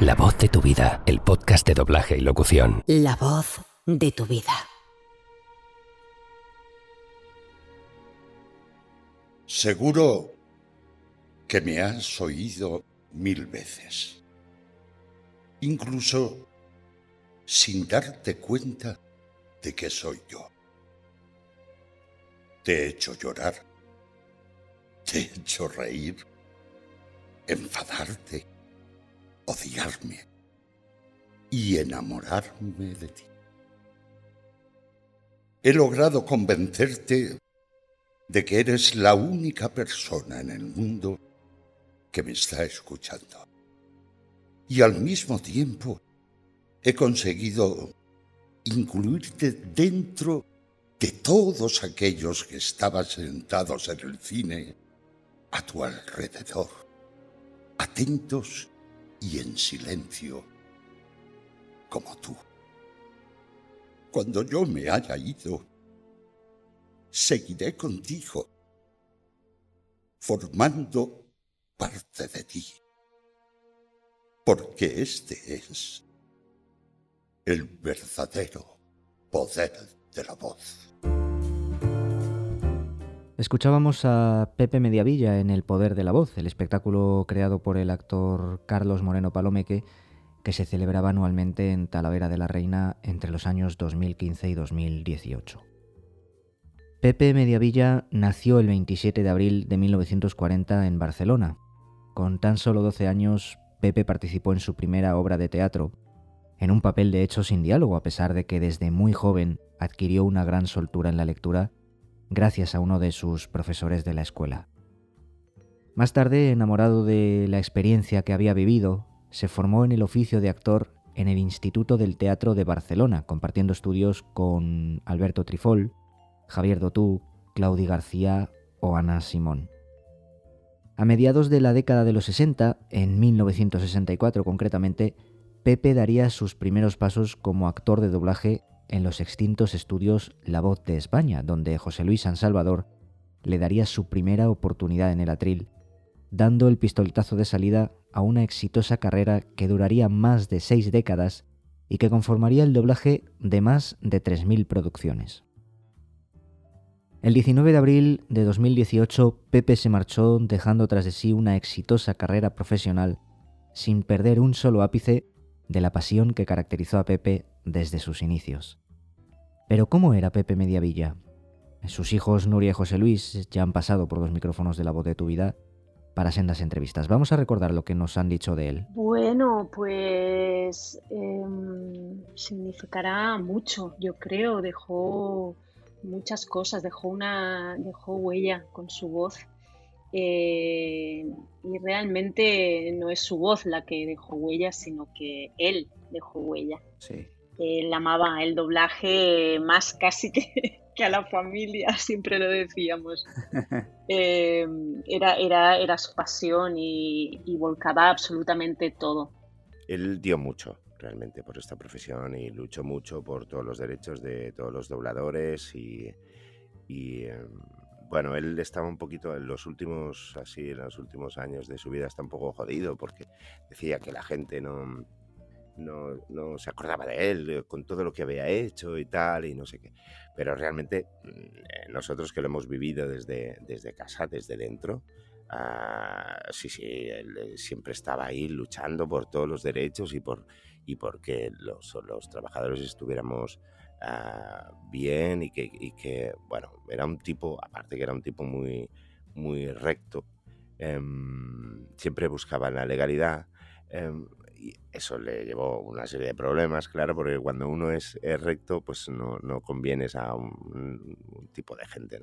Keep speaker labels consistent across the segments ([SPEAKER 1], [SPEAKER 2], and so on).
[SPEAKER 1] La voz de tu vida, el podcast de doblaje y locución.
[SPEAKER 2] La voz de tu vida.
[SPEAKER 3] Seguro que me has oído mil veces, incluso sin darte cuenta de que soy yo. Te he hecho llorar, te he hecho reír, enfadarte, odiarme y enamorarme de ti. He logrado convencerte de que eres la única persona en el mundo que me está escuchando. Y al mismo tiempo he conseguido incluirte dentro de todos aquellos que estaban sentados en el cine a tu alrededor, atentos y en silencio, como tú. Cuando yo me haya ido, seguiré contigo, formando parte de ti, porque este es el verdadero poder de la voz.
[SPEAKER 4] Escuchábamos a Pepe Mediavilla en El Poder de la Voz, el espectáculo creado por el actor Carlos Moreno Palomeque, que se celebraba anualmente en Talavera de la Reina entre los años 2015 y 2018. Pepe Mediavilla nació el 27 de abril de 1940 en Barcelona. Con tan solo 12 años, Pepe participó en su primera obra de teatro, en un papel de hecho sin diálogo, a pesar de que desde muy joven adquirió una gran soltura en la lectura gracias a uno de sus profesores de la escuela. Más tarde, enamorado de la experiencia que había vivido, se formó en el oficio de actor en el Instituto del Teatro de Barcelona, compartiendo estudios con Alberto Trifol, Javier Dotú, Claudi García o Ana Simón. A mediados de la década de los 60, en 1964 concretamente, Pepe daría sus primeros pasos como actor de doblaje en los extintos estudios La Voz de España, donde José Luis San Salvador le daría su primera oportunidad en el atril, dando el pistoletazo de salida a una exitosa carrera que duraría más de seis décadas y que conformaría el doblaje de más de 3.000 producciones. El 19 de abril de 2018, Pepe se marchó dejando tras de sí una exitosa carrera profesional sin perder un solo ápice de la pasión que caracterizó a Pepe desde sus inicios. Pero ¿cómo era Pepe Mediavilla? Sus hijos Nuria y José Luis ya han pasado por los micrófonos de la voz de tu vida para sendas entrevistas. Vamos a recordar lo que nos han dicho de él.
[SPEAKER 5] Bueno, pues em, significará mucho, yo creo. Dejó muchas cosas, dejó una, dejó huella con su voz. Eh, y realmente no es su voz la que dejó huella, sino que él dejó huella.
[SPEAKER 4] Sí.
[SPEAKER 5] Él amaba el doblaje más casi que, a la familia, siempre lo decíamos. Eh, era, era, era su pasión y, y volcaba absolutamente todo.
[SPEAKER 6] Él dio mucho, realmente por esta profesión y luchó mucho por todos los derechos de todos los dobladores y, em, bueno, él estaba un poquito en los últimos, así, en los últimos años de su vida está un poco jodido porque decía que la gente no, no, se acordaba de él con todo lo que había hecho y tal y no sé qué. Pero realmente mm, nosotros que lo hemos vivido desde, desde casa, desde dentro, ah, sí, sí, él eh, siempre estaba ahí luchando por todos los derechos y por, y porque los, los trabajadores estuviéramos ah, bien y que, que, bueno, era un tipo, aparte que era un tipo muy, muy recto, em, siempre buscaba la legalidad. Em, eso le llevó una serie de problemas, claro, porque cuando uno es, recto, pues no, no convienes a un, tipo de gente.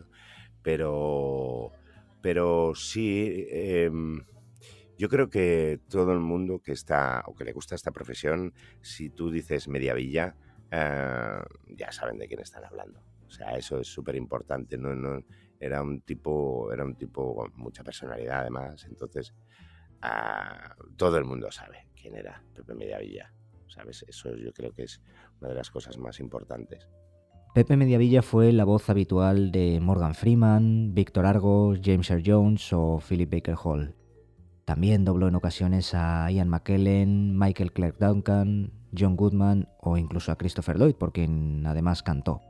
[SPEAKER 6] Pero, pero sí, em, yo creo que todo el mundo que está o que le gusta esta profesión, si tú dices Mediavilla, eh, ya saben de quién están hablando. O sea, eso es súper importante. ¿no? No, era un tipo, era un tipo con mucha personalidad, además. Entonces, todo el mundo sabe quién era Pepe Mediavilla. ¿Sabes? Eso yo creo que es una de las cosas más importantes.
[SPEAKER 4] Pepe Mediavilla fue la voz habitual de Morgan Freeman, Víctor Argos, James Earl Jones o Philip Baker Hall. También dobló en ocasiones a Ian McKellen, Michael Clark Duncan, John Goodman o incluso a Christopher Lloyd, por quien además cantó.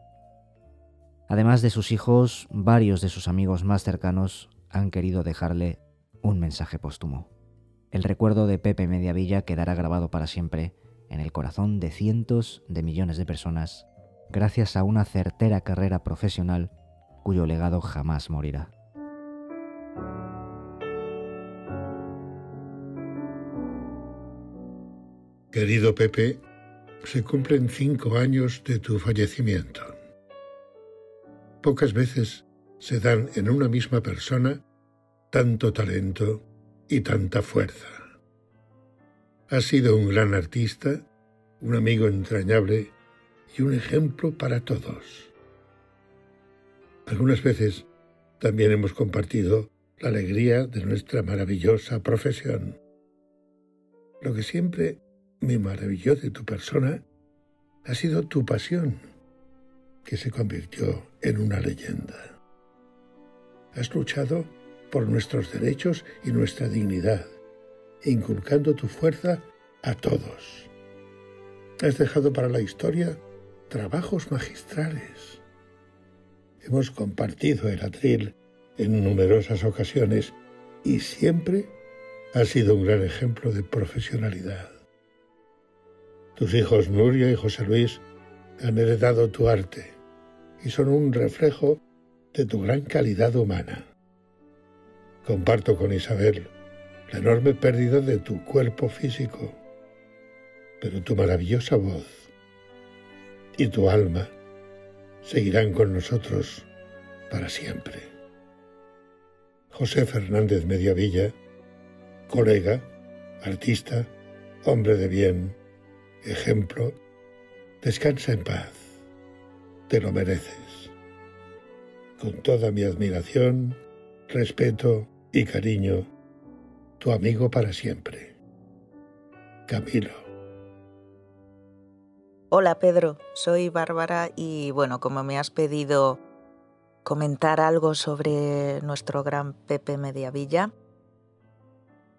[SPEAKER 4] Además de sus hijos, varios de sus amigos más cercanos han querido dejarle un mensaje póstumo. El recuerdo de Pepe Mediavilla quedará grabado para siempre en el corazón de cientos de millones de personas gracias a una certera carrera profesional cuyo legado jamás morirá.
[SPEAKER 7] Querido Pepe, se cumplen cinco años de tu fallecimiento. Pocas veces se dan en una misma persona tanto talento y tanta fuerza. Has sido un gran artista, un amigo entrañable y un ejemplo para todos. Algunas veces también hemos compartido la alegría de nuestra maravillosa profesión. Lo que siempre me maravilló de tu persona ha sido tu pasión, que se convirtió en una leyenda. Has luchado por nuestros derechos y nuestra dignidad, inculcando tu fuerza a todos. Has dejado para la historia trabajos magistrales. Hemos compartido el atril en numerosas ocasiones y siempre has sido un gran ejemplo de profesionalidad. Tus hijos Nuria y José Luis han heredado tu arte y son un reflejo de tu gran calidad humana. Comparto con Isabel la enorme pérdida de tu cuerpo físico, pero tu maravillosa voz y tu alma seguirán con nosotros para siempre. José Fernández Mediavilla, colega, artista, hombre de bien, ejemplo, descansa en paz, te lo mereces. Con toda mi admiración, respeto y cariño, tu amigo para siempre, Camilo.
[SPEAKER 8] Hola Pedro, soy Bárbara y bueno, como me has pedido comentar algo sobre nuestro gran Pepe Mediavilla,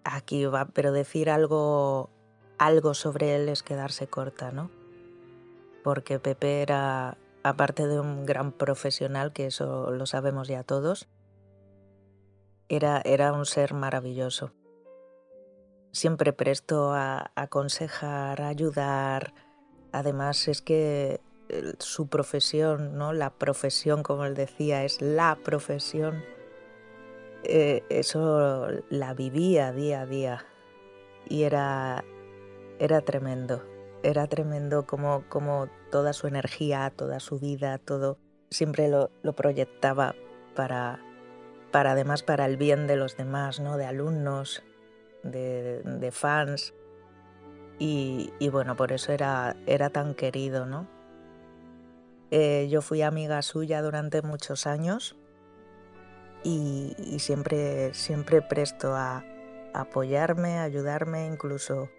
[SPEAKER 8] aquí va, pero decir algo algo sobre él es quedarse corta, ¿no? Porque Pepe era, aparte de un gran profesional, que eso lo sabemos ya todos, era, era un ser maravilloso. Siempre presto a, aconsejar, a ayudar. Además es que su profesión, ¿no? La profesión, como él decía, es la profesión. Eh, eso la vivía día a día y era, era tremendo. Era tremendo como, como toda su energía, toda su vida, todo siempre lo, proyectaba para, para además para el bien de los demás, ¿no? de alumnos, de, fans. Y, bueno, por eso era, era tan querido, ¿no? Eh, yo fui amiga suya durante muchos años y, siempre, siempre presto a, a apoyarme, a ayudarme, incluso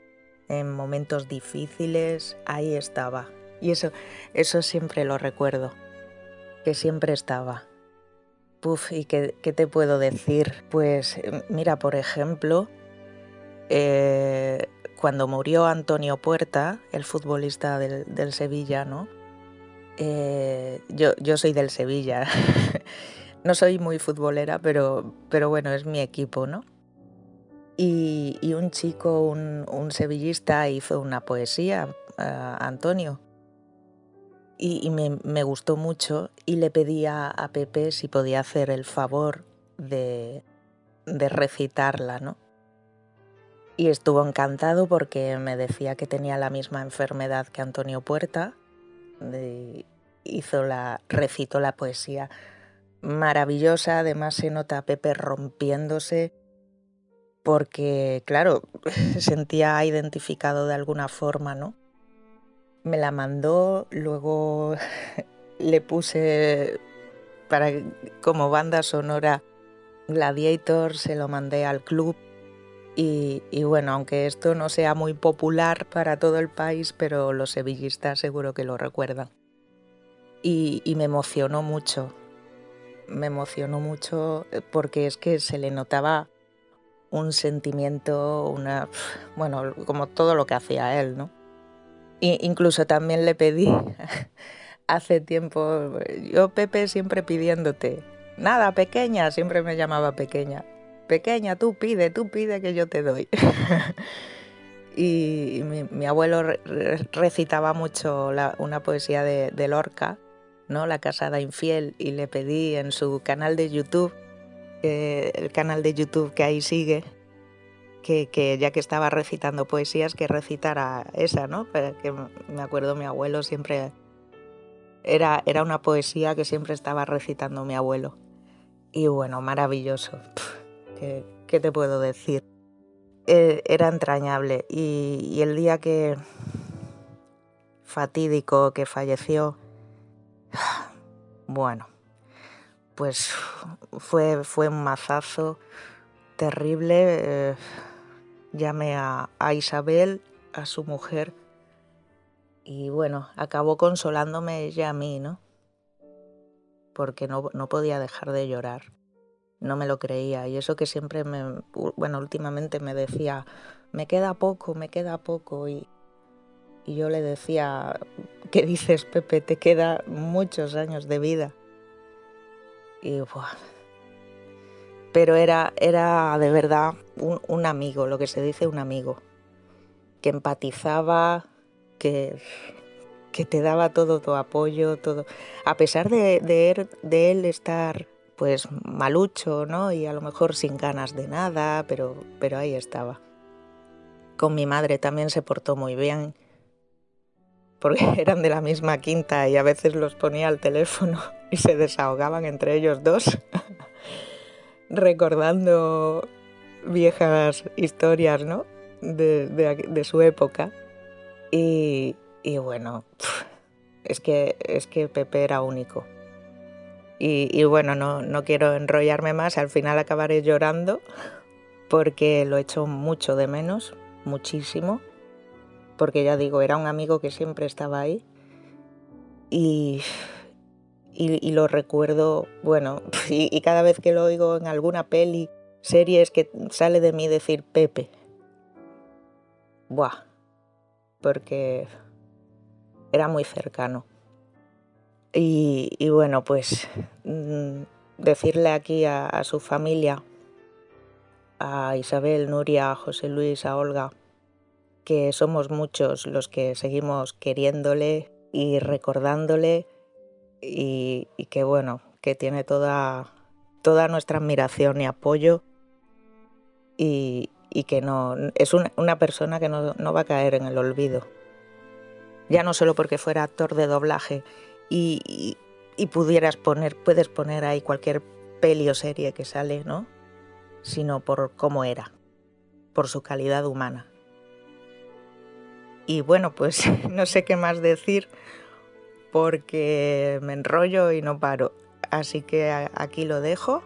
[SPEAKER 8] en momentos difíciles, ahí estaba. Y eso, eso siempre lo recuerdo, que siempre estaba. Puf, ¿y qué, te puedo decir? Pues mira, por ejemplo, eh, cuando murió Antonio Puerta, el futbolista del, Sevilla, ¿no? Eh, yo, soy del Sevilla. no soy muy futbolera, pero, pero bueno, es mi equipo, ¿no? Y, un chico, un, sevillista, hizo una poesía, Antonio, y, me, gustó mucho y le pedí a, Pepe si podía hacer el favor de, recitarla, ¿no? Y estuvo encantado porque me decía que tenía la misma enfermedad que Antonio Puerta. hizo la, recitó la poesía maravillosa, además se nota a Pepe rompiéndose porque, claro, se sentía identificado de alguna forma, ¿no? Me la mandó, luego le puse para como banda sonora Gladiator, se lo mandé al club y, bueno, aunque esto no sea muy popular para todo el país, pero los sevillistas seguro que lo recuerdan. Y, y me emocionó mucho, me emocionó mucho porque es que se le notaba un sentimiento, una, bueno, como todo lo que hacía él, ¿no? Incluso también le pedí hace tiempo, yo Pepe siempre pidiéndote, nada, pequeña, siempre me llamaba pequeña, pequeña, tú pide, tú pide que yo te doy. y mi, abuelo recitaba mucho una poesía de, Lorca, ¿no? La casada infiel, y le pedí en su canal de YouTube, el canal de YouTube que ahí sigue, que, ya que estaba recitando poesías, que recitara esa, ¿no? Que me acuerdo mi abuelo siempre... Era, era una poesía que siempre estaba recitando mi abuelo. Y bueno, maravilloso. ¿qué, te puedo decir? E, era entrañable. Y, el día que... fatídico que falleció... Bueno, pues fue, fue un mazazo terrible. Eh, llamé a, Isabel, a su mujer, y bueno, acabó consolándome ella a mí, ¿no? Porque no, no podía dejar de llorar. No me lo creía. Y eso que siempre me, bueno, últimamente me decía, me queda poco, me queda poco. Y, y yo le decía, ¿qué dices, Pepe? Te queda muchos años de vida. Y buah, pero era, era de verdad un, amigo, lo que se dice un amigo, que empatizaba, que, que te daba todo tu apoyo, todo. A pesar de, de, él estar pues malucho, ¿no? Y a lo mejor sin ganas de nada, pero, pero ahí estaba. Con mi madre también se portó muy bien, porque eran de la misma quinta y a veces los ponía al teléfono y se desahogaban entre ellos dos recordando viejas historias, ¿no? De, su época. Y, bueno, es que, es que Pepe era único. Y, bueno, no, no, quiero enrollarme más, al final acabaré llorando porque lo echo mucho de menos, muchísimo, porque ya digo, era un amigo que siempre estaba ahí. Y y, lo recuerdo, bueno, y, cada vez que lo oigo en alguna peli, serie, es que sale de mí decir Pepe. Buah, porque era muy cercano. Y, bueno, pues mm, decirle aquí a, a, su familia, a Isabel, Nuria, a José Luis, a Olga, que somos muchos los que seguimos queriéndole y recordándole y, que bueno, que tiene toda, toda nuestra admiración y apoyo y, que no es una, persona que no, va a caer en el olvido. Ya no solo porque fuera actor de doblaje y, pudieras poner, puedes poner ahí cualquier peli o serie que sale, ¿no? Sino por cómo era, por su calidad humana. Y bueno, pues no sé qué más decir porque me enrollo y no paro. Así que aquí lo dejo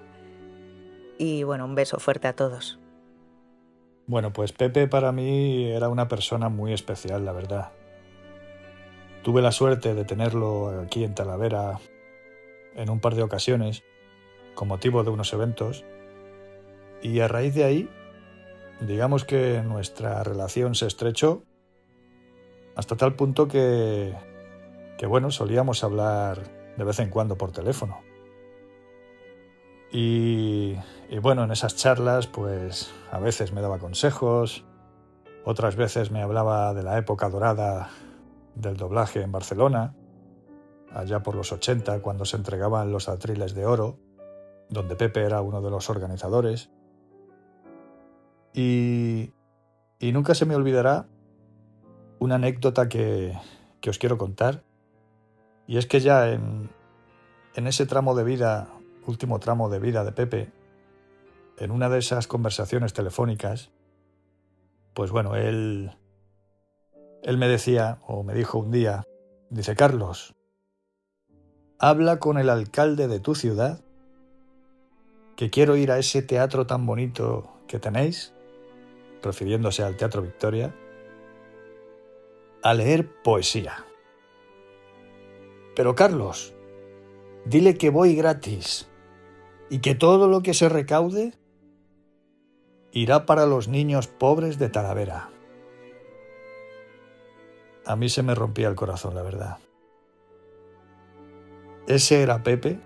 [SPEAKER 8] y bueno, un beso fuerte a todos.
[SPEAKER 9] Bueno, pues Pepe para mí era una persona muy especial, la verdad. Tuve la suerte de tenerlo aquí en Talavera en un par de ocasiones con motivo de unos eventos y a raíz de ahí, digamos que nuestra relación se estrechó hasta tal punto que que bueno, solíamos hablar de vez en cuando por teléfono. Y, bueno, en esas charlas pues a veces me daba consejos, otras veces me hablaba de la época dorada del doblaje en Barcelona, allá por los 80 cuando se entregaban los atriles de oro, donde Pepe era uno de los organizadores. Y, y nunca se me olvidará una anécdota que, que os quiero contar y es que ya en, ese tramo de vida, último tramo de vida de Pepe, en una de esas conversaciones telefónicas, pues bueno, él, él me decía, o me dijo un día, dice, Carlos, habla con el alcalde de tu ciudad, que quiero ir a ese teatro tan bonito que tenéis, refiriéndose al Teatro Victoria, a leer poesía. Pero Carlos, dile que voy gratis y que todo lo que se recaude irá para los niños pobres de Talavera. A mí se me rompía el corazón, la verdad. Ese era Pepe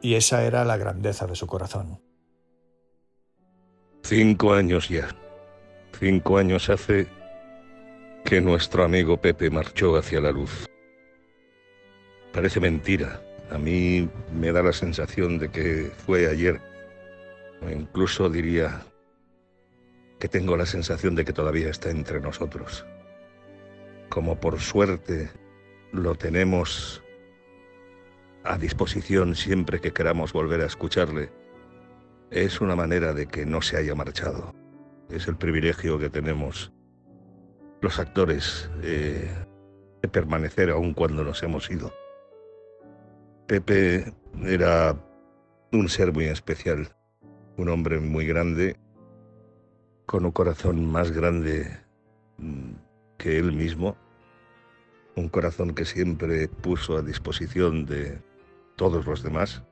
[SPEAKER 9] y esa era la grandeza de su corazón.
[SPEAKER 10] Cinco años ya. Cinco años hace que nuestro amigo Pepe marchó hacia la luz. Parece mentira. A mí me da la sensación de que fue ayer. O incluso diría que tengo la sensación de que todavía está entre nosotros. Como por suerte lo tenemos a disposición siempre que queramos volver a escucharle, es una manera de que no se haya marchado. Es el privilegio que tenemos los actores eh, de permanecer aún cuando nos hemos ido. Pepe era un ser muy especial, un hombre muy grande, con un corazón más grande mm, que él mismo, un corazón que siempre puso a disposición de todos los demás,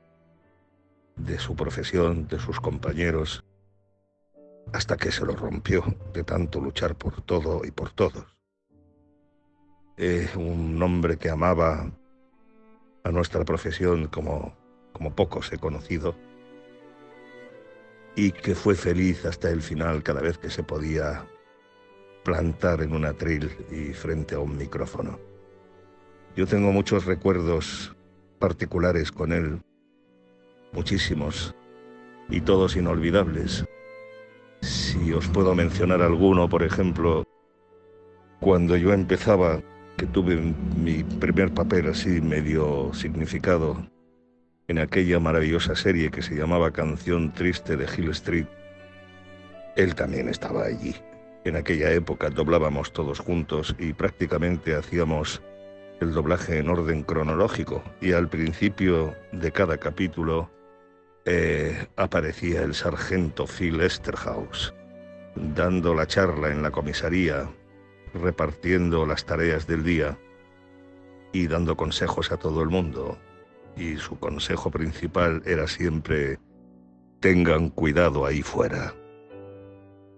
[SPEAKER 10] de su profesión, de sus compañeros, hasta que se lo rompió de tanto luchar por todo y por todos. Es un hombre que amaba a nuestra profesión como, como pocos he conocido y que fue feliz hasta el final cada vez que se podía plantar en un atril y frente a un micrófono. Yo tengo muchos recuerdos particulares con él, muchísimos, y todos inolvidables. Si os puedo mencionar alguno, por ejemplo, cuando yo empezaba, que tuve mi primer papel así medio significado en aquella maravillosa serie que se llamaba Canción Triste de Hill Street, él también estaba allí. En aquella época doblábamos todos juntos y prácticamente hacíamos el doblaje en orden cronológico y al principio de cada capítulo eh, aparecía el sargento Phil Esterhaus dando la charla en la comisaría, repartiendo las tareas del día y dando consejos a todo el mundo. Y su consejo principal era siempre, tengan cuidado ahí fuera.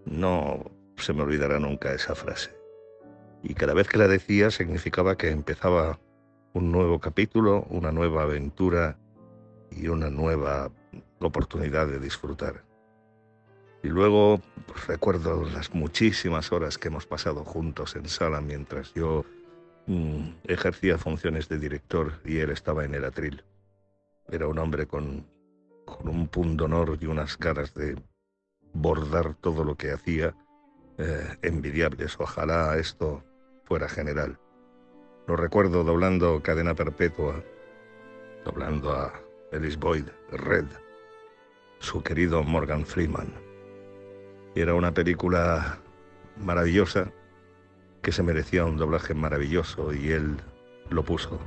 [SPEAKER 10] No se me olvidará nunca esa frase y cada vez que la decía significaba que empezaba un nuevo capítulo, una nueva aventura y una nueva oportunidad de disfrutar. Y luego pues, recuerdo las muchísimas horas que hemos pasado juntos en sala mientras yo mm, ejercía funciones de director y él estaba en el atril. Era un hombre con, con un pundonor y unas caras de bordar todo lo que hacía eh, envidiables. Ojalá esto fuera general. Lo recuerdo doblando Cadena Perpetua, doblando a Ellis Boyd, Red, su querido Morgan Freeman. Era una película maravillosa que se merecía un doblaje maravilloso y él lo puso.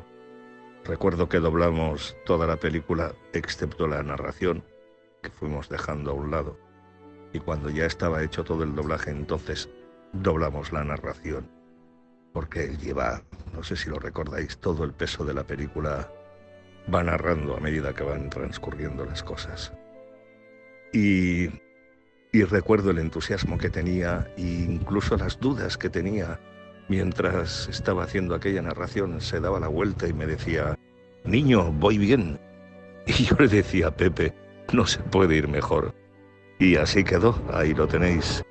[SPEAKER 10] Recuerdo que doblamos toda la película excepto la narración, que fuimos dejando a un lado. Y cuando ya estaba hecho todo el doblaje, entonces doblamos la narración porque él lleva, no sé si lo recordáis, todo el peso de la película va narrando a medida que van transcurriendo las cosas. Y, recuerdo el entusiasmo que tenía e incluso las dudas que tenía mientras estaba haciendo aquella narración. Se daba la vuelta y me decía, niño, voy bien. Y yo le decía, Pepe, no se puede ir mejor. Y así quedó, ahí lo tenéis.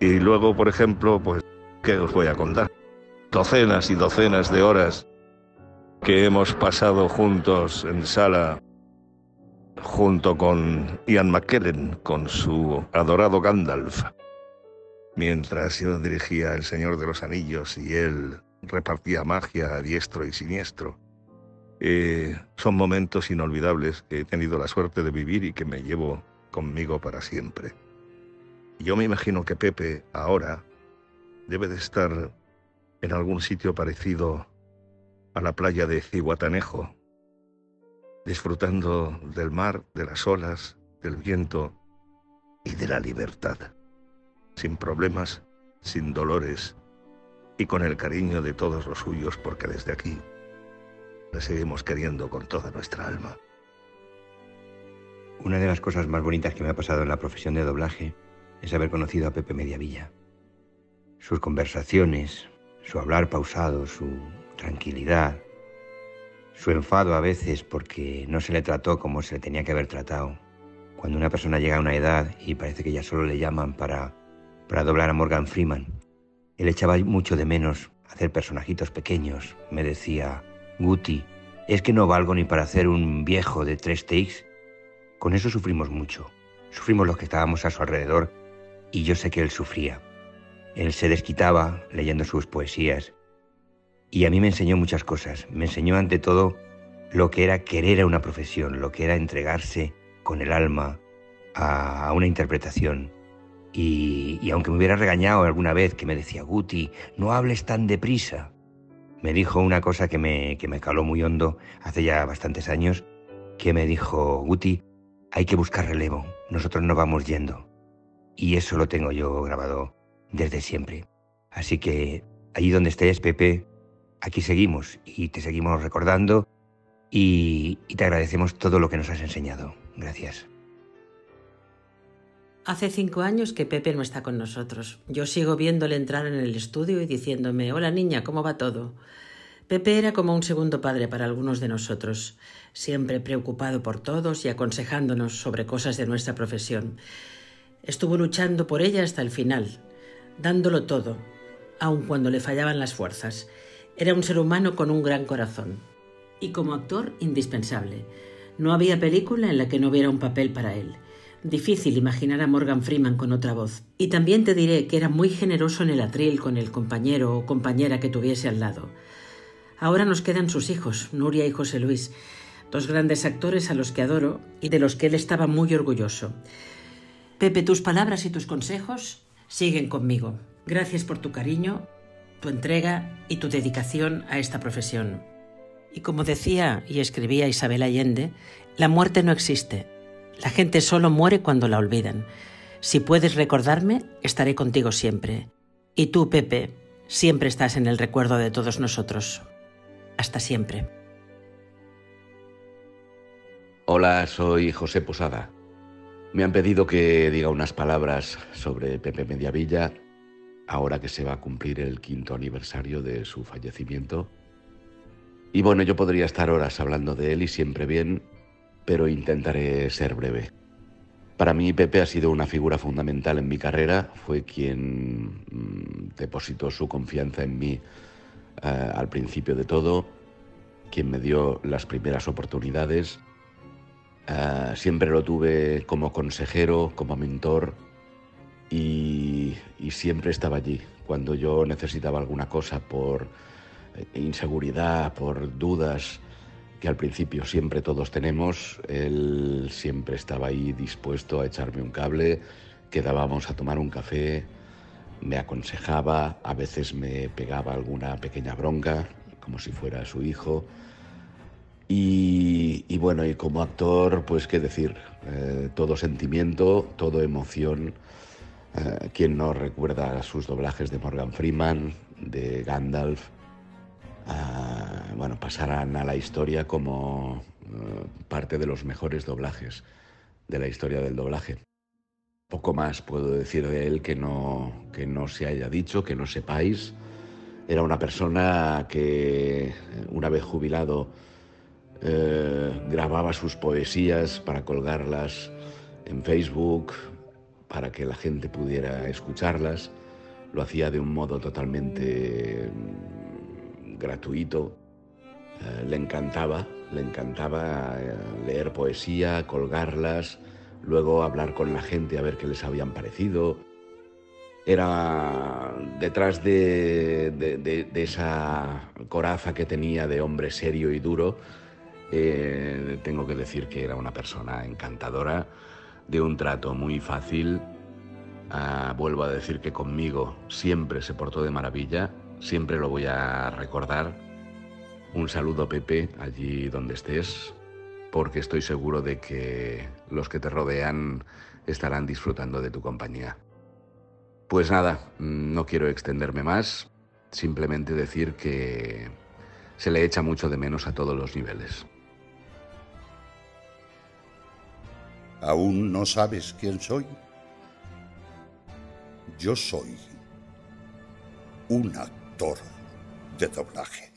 [SPEAKER 10] Y luego, por ejemplo, pues, ¿qué os voy a contar? docenas y docenas de horas que hemos pasado juntos en sala junto con Ian McKellen, con su adorado Gandalf, mientras yo dirigía El Señor de los Anillos y él repartía magia a diestro y siniestro. Eh, son momentos inolvidables que he tenido la suerte de vivir y que me llevo conmigo para siempre. Yo me imagino que Pepe ahora debe de estar en algún sitio parecido a la playa de Cihuatanejo, disfrutando del mar, de las olas, del viento y de la libertad, sin problemas, sin dolores y con el cariño de todos los suyos, porque desde aquí le seguimos queriendo con toda nuestra alma.
[SPEAKER 11] Una de las cosas más bonitas que me ha pasado en la profesión de doblaje es haber conocido a Pepe Mediavilla. Sus conversaciones, su hablar pausado, su tranquilidad, su enfado a veces porque no se le trató como se le tenía que haber tratado. Cuando una persona llega a una edad y parece que ya solo le llaman para, para doblar a Morgan Freeman, él echaba mucho de menos hacer personajitos pequeños. Me decía, Guti, es que no valgo ni para hacer un viejo de tres takes. Con eso sufrimos mucho. Sufrimos los que estábamos a su alrededor y yo sé que él sufría. Él se desquitaba leyendo sus poesías y a mí me enseñó muchas cosas. Me enseñó ante todo lo que era querer a una profesión, lo que era entregarse con el alma a, una interpretación. Y, y, aunque me hubiera regañado alguna vez que me decía, Guti, no hables tan deprisa, me dijo una cosa que me, que me caló muy hondo hace ya bastantes años, que me dijo, Guti, hay que buscar relevo, nosotros no vamos yendo. Y eso lo tengo yo grabado desde siempre. Así que allí donde estés, Pepe, aquí seguimos y te seguimos recordando y, te agradecemos todo lo que nos has enseñado. Gracias.
[SPEAKER 12] Hace cinco años que Pepe no está con nosotros. Yo sigo viéndole entrar en el estudio y diciéndome, hola niña, ¿cómo va todo? Pepe era como un segundo padre para algunos de nosotros, siempre preocupado por todos y aconsejándonos sobre cosas de nuestra profesión. Estuvo luchando por ella hasta el final, dándolo todo, aun cuando le fallaban las fuerzas, era un ser humano con un gran corazón. Y como actor, indispensable. No había película en la que no hubiera un papel para él. Difícil imaginar a Morgan Freeman con otra voz. Y también te diré que era muy generoso en el atril con el compañero o compañera que tuviese al lado. Ahora nos quedan sus hijos, Nuria y José Luis, dos grandes actores a los que adoro y de los que él estaba muy orgulloso. Pepe, tus palabras y tus consejos siguen conmigo. Gracias por tu cariño tu entrega y tu dedicación a esta profesión. Y como decía y escribía Isabel Allende, la muerte no existe. La gente solo muere cuando la olvidan. Si puedes recordarme, estaré contigo siempre. Y tú, Pepe, siempre estás en el recuerdo de todos nosotros. Hasta siempre.
[SPEAKER 13] Hola, soy José Posada. Me han pedido que diga unas palabras sobre Pepe Mediavilla ahora que se va a cumplir el quinto aniversario de su fallecimiento. Y bueno, yo podría estar horas hablando de él y siempre bien, pero intentaré ser breve. Para mí Pepe ha sido una figura fundamental en mi carrera, fue quien mm, depositó su confianza en mí eh, al principio de todo, quien me dio las primeras oportunidades. Eh, siempre lo tuve como consejero, como mentor, y, siempre estaba allí. Cuando yo necesitaba alguna cosa por eh, inseguridad, por dudas, que al principio siempre todos tenemos, él siempre estaba ahí dispuesto a echarme un cable, quedábamos a tomar un café, me aconsejaba, a veces me pegaba alguna pequeña bronca, como si fuera su hijo. Y, bueno, y como actor, pues qué decir, eh, todo sentimiento, todo emoción eh, ¿Quién no recuerda sus doblajes de Morgan Freeman, de Gandalf? Ah, bueno, pasarán a la historia como eh, parte de los mejores doblajes de la historia del doblaje. Poco más puedo decir de él que no, que no se haya dicho, que no sepáis. Era una persona que, una vez jubilado, grababa sus poesías para colgarlas en Facebook, para que la gente pudiera escucharlas. Lo hacía de un modo totalmente mm, gratuito. Eh, le encantaba, le encantaba eh, leer poesía, colgarlas, luego hablar con la gente a ver qué les habían parecido. Era detrás de, esa coraza que tenía de hombre serio y duro, eh, tengo que decir que era una persona encantadora de un trato muy fácil. Ah, vuelvo a decir que conmigo siempre se portó de maravilla, siempre lo voy a recordar. Un saludo Pepe, allí donde estés, porque estoy seguro de que los que te rodean estarán disfrutando de tu compañía. Pues nada, no quiero extenderme más, simplemente decir que se le echa mucho de menos a todos los niveles.
[SPEAKER 3] ¿Aún no sabes quién soy? Yo soy un actor de doblaje.